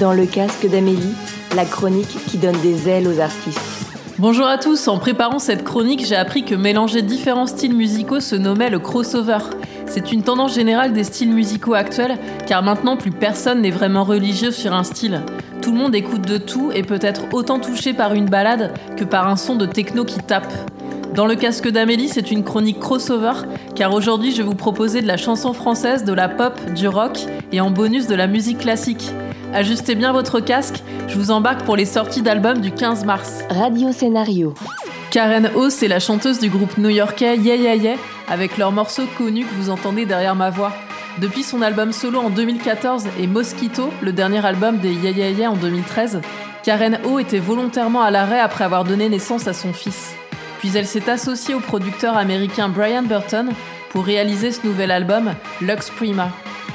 Dans le casque d'Amélie, la chronique qui donne des ailes aux artistes. Bonjour à tous, en préparant cette chronique, j'ai appris que mélanger différents styles musicaux se nommait le crossover. C'est une tendance générale des styles musicaux actuels, car maintenant plus personne n'est vraiment religieux sur un style. Tout le monde écoute de tout et peut être autant touché par une balade que par un son de techno qui tape. Dans le casque d'Amélie, c'est une chronique crossover, car aujourd'hui je vais vous proposer de la chanson française, de la pop, du rock et en bonus de la musique classique. Ajustez bien votre casque, je vous embarque pour les sorties d'albums du 15 mars. Radio Scénario. Karen O, c'est la chanteuse du groupe new-yorkais Yeah Yeah Yeah, avec leur morceau connu que vous entendez derrière ma voix. Depuis son album solo en 2014 et Mosquito, le dernier album des Yeah Yeah Yeah en 2013, Karen O était volontairement à l'arrêt après avoir donné naissance à son fils. Puis elle s'est associée au producteur américain Brian Burton pour réaliser ce nouvel album, Lux Prima,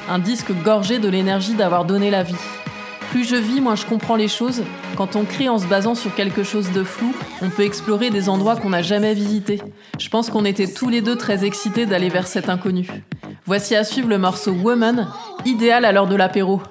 un disque gorgé de l'énergie d'avoir donné la vie. Plus je vis, moins je comprends les choses. Quand on crée en se basant sur quelque chose de flou, on peut explorer des endroits qu'on n'a jamais visités. Je pense qu'on était tous les deux très excités d'aller vers cet inconnu. Voici à suivre le morceau Woman, idéal à l'heure de l'apéro.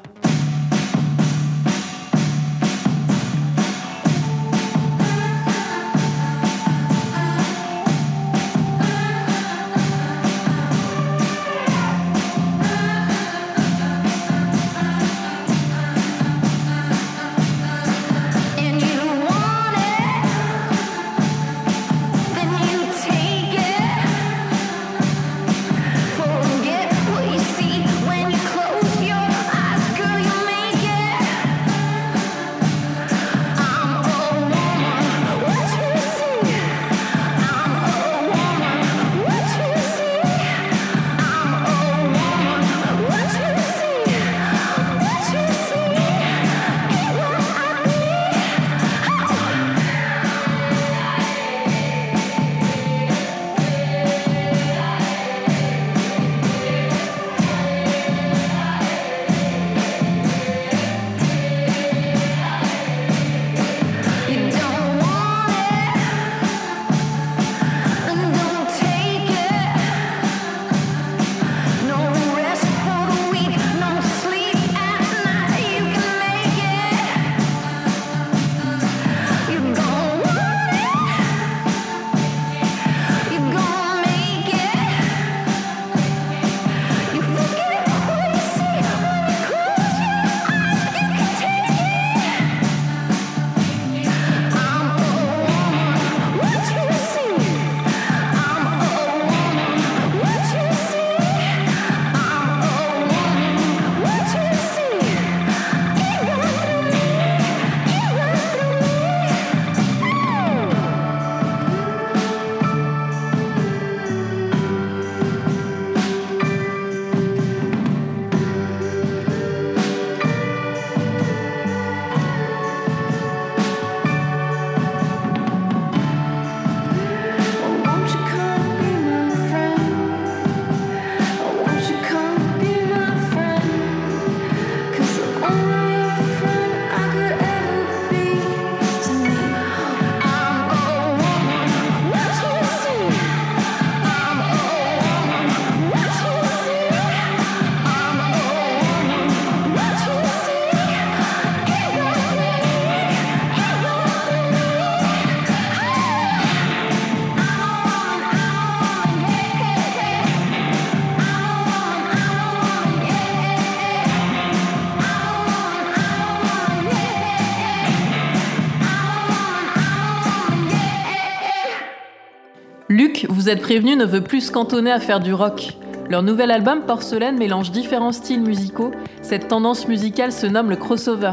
Vous êtes prévenu, ne veut plus se cantonner à faire du rock. Leur nouvel album Porcelaine mélange différents styles musicaux. Cette tendance musicale se nomme le crossover.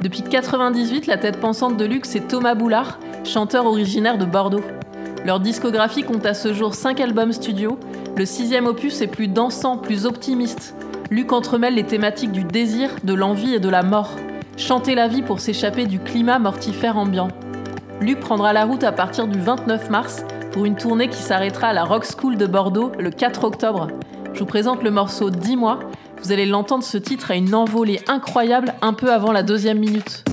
Depuis 98, la tête pensante de Luc, c'est Thomas Boulard, chanteur originaire de Bordeaux. Leur discographie compte à ce jour 5 albums studio. Le sixième opus est plus dansant, plus optimiste. Luc entremêle les thématiques du désir, de l'envie et de la mort. Chanter la vie pour s'échapper du climat mortifère ambiant. Luc prendra la route à partir du 29 mars pour une tournée qui s'arrêtera à la Rock School de Bordeaux le 4 octobre. Je vous présente le morceau 10 mois. Vous allez l'entendre, ce titre a une envolée incroyable un peu avant la deuxième minute.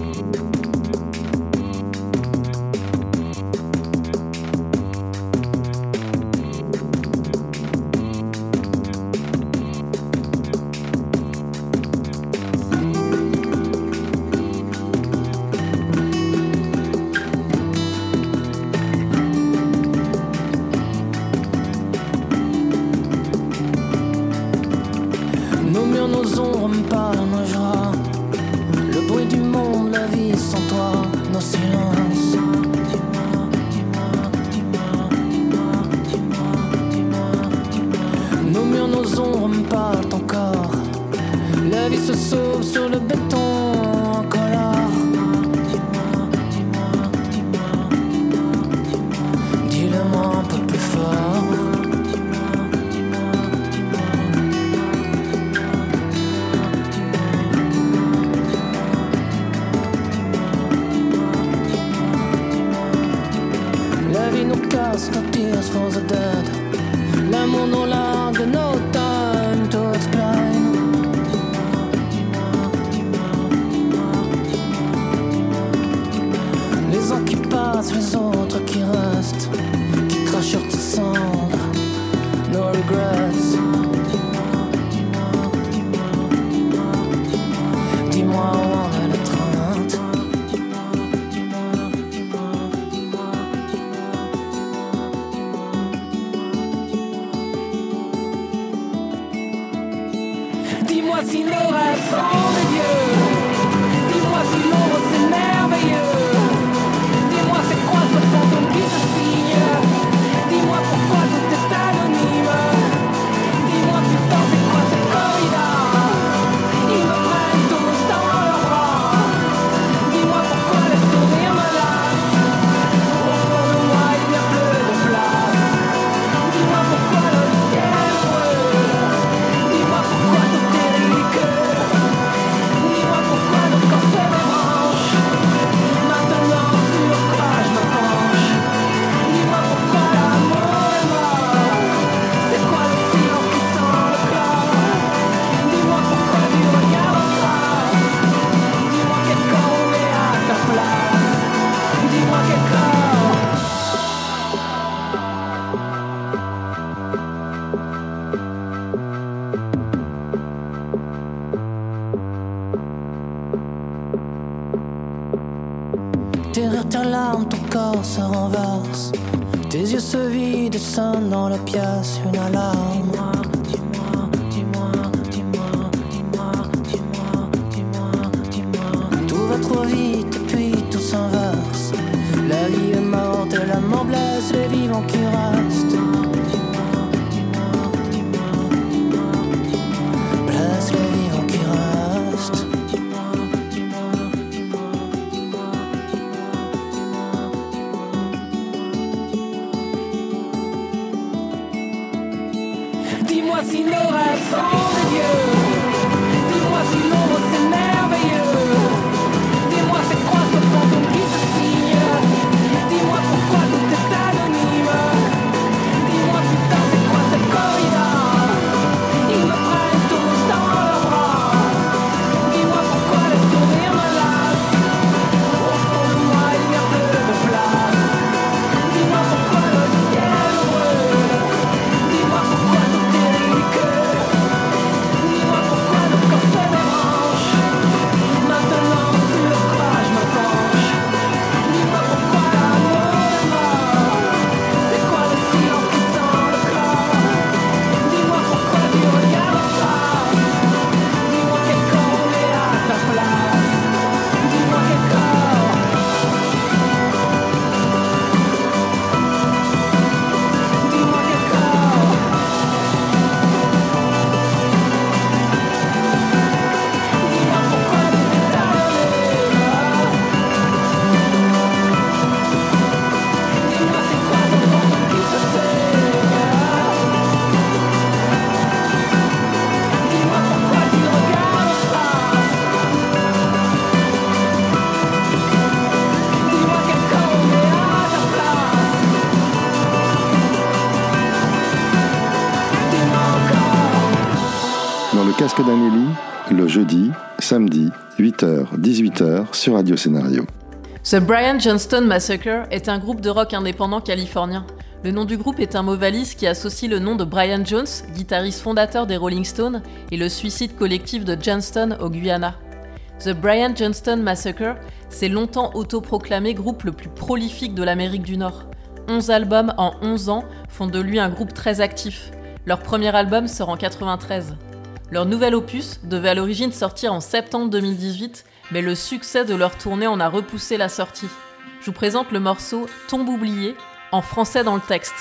ans qui passent, les autres qui restent, qui crachent leur sang. ton corps se renverse. Tes yeux se vident, sonnent dans la pièce une alarme. voici nos raisons de you. Le jeudi, samedi, 8h-18h sur Radio Scénario. The Brian Johnston Massacre est un groupe de rock indépendant californien. Le nom du groupe est un mot valise qui associe le nom de Brian Jones, guitariste fondateur des Rolling Stones, et le suicide collectif de Johnston au Guyana. The Brian Johnston Massacre s'est longtemps autoproclamé groupe le plus prolifique de l'Amérique du Nord. 11 albums en 11 ans font de lui un groupe très actif. Leur premier album sort en 93. Leur nouvel opus devait à l'origine sortir en septembre 2018, mais le succès de leur tournée en a repoussé la sortie. Je vous présente le morceau Tombe oublié, en français dans le texte.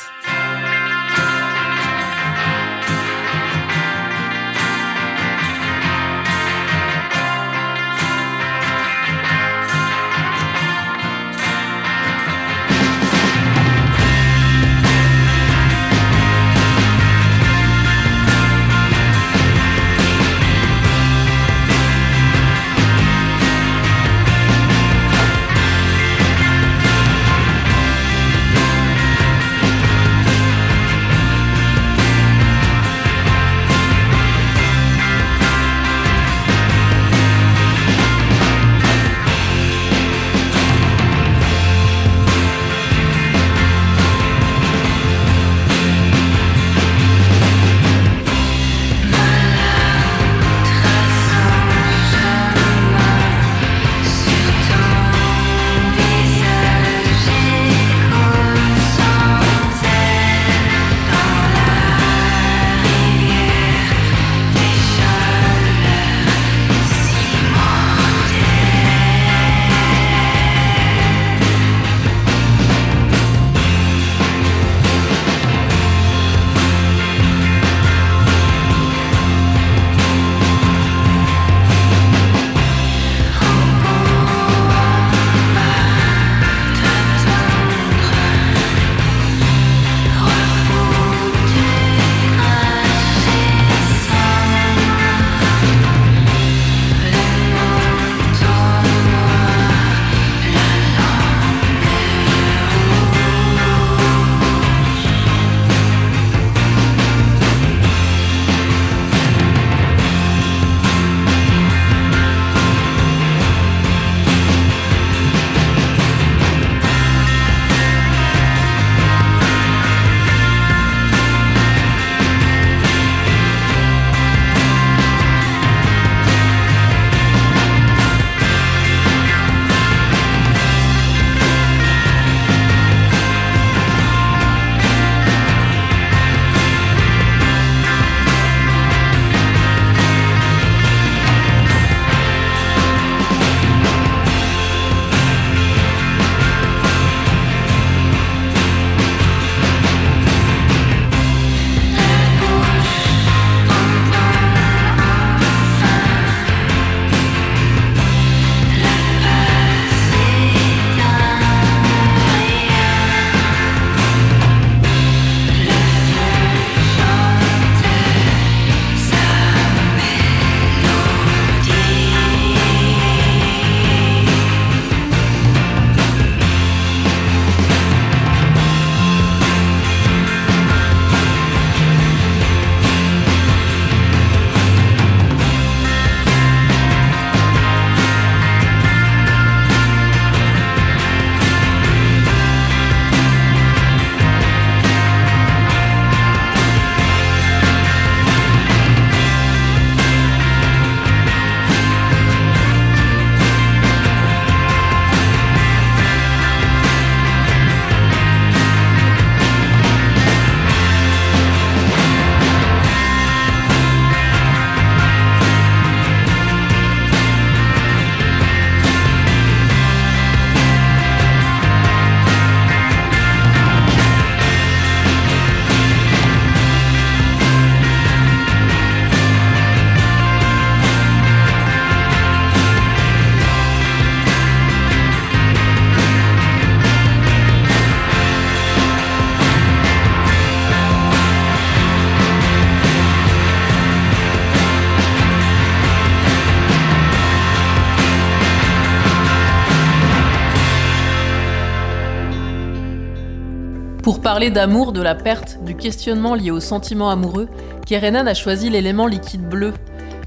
Pour parler d'amour, de la perte, du questionnement lié au sentiment amoureux, Kerenan a choisi l'élément liquide bleu.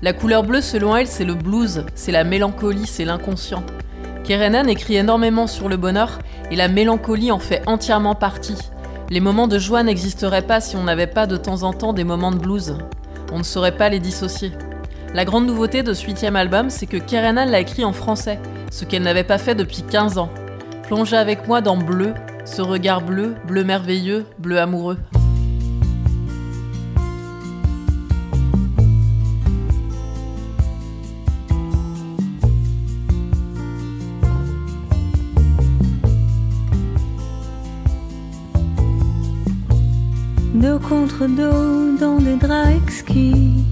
La couleur bleue, selon elle, c'est le blues, c'est la mélancolie, c'est l'inconscient. Kerenan écrit énormément sur le bonheur et la mélancolie en fait entièrement partie. Les moments de joie n'existeraient pas si on n'avait pas de temps en temps des moments de blues. On ne saurait pas les dissocier. La grande nouveauté de ce huitième album, c'est que Kerenan l'a écrit en français, ce qu'elle n'avait pas fait depuis 15 ans. Plongez avec moi dans Bleu, ce regard bleu, bleu merveilleux, bleu amoureux. Dos contre dos dans des draps exquis.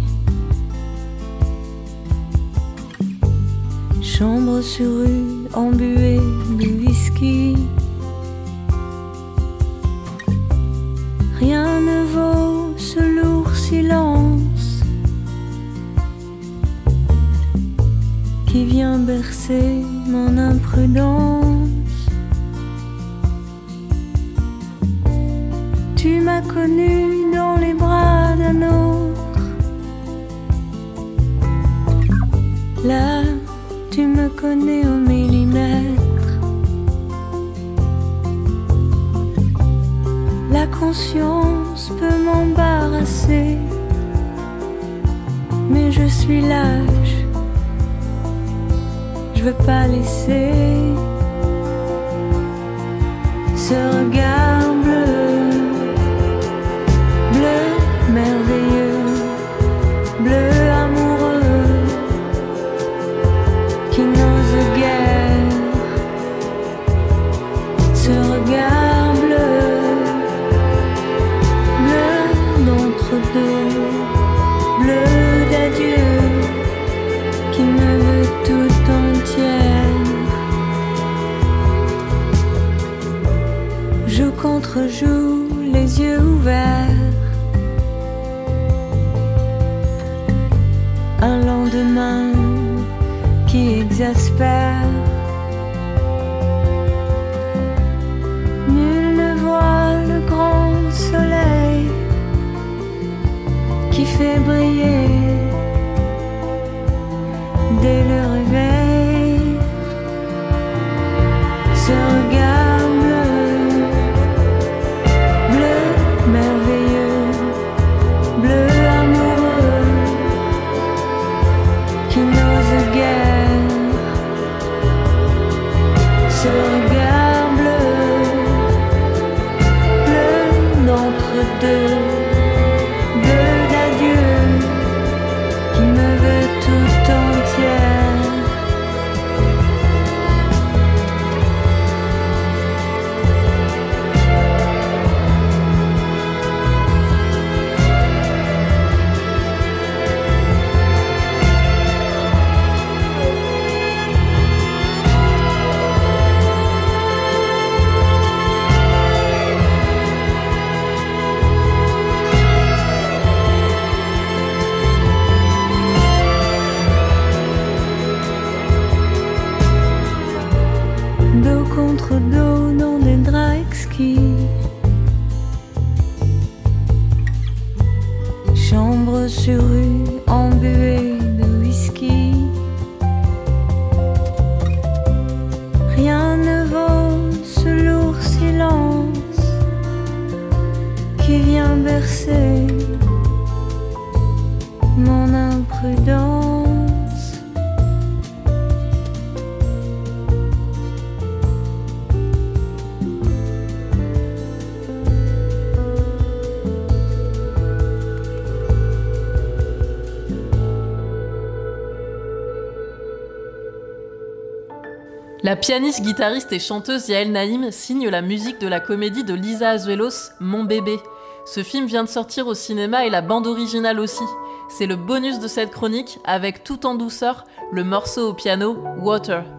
Chambre sur rue, embuée de whisky. Silence qui vient bercer mon imprudence. Tu m'as connu dans les bras d'un autre. Là, tu me connais au millimètre. Conscience peut m'embarrasser, mais je suis lâche. Je veux pas laisser. Ce regard bleu, bleu merveilleux, Nul ne voit le grand soleil qui fait briller dès le La pianiste, guitariste et chanteuse Yael Naïm signe la musique de la comédie de Lisa Azuelos, Mon bébé. Ce film vient de sortir au cinéma et la bande originale aussi. C'est le bonus de cette chronique avec tout en douceur le morceau au piano Water.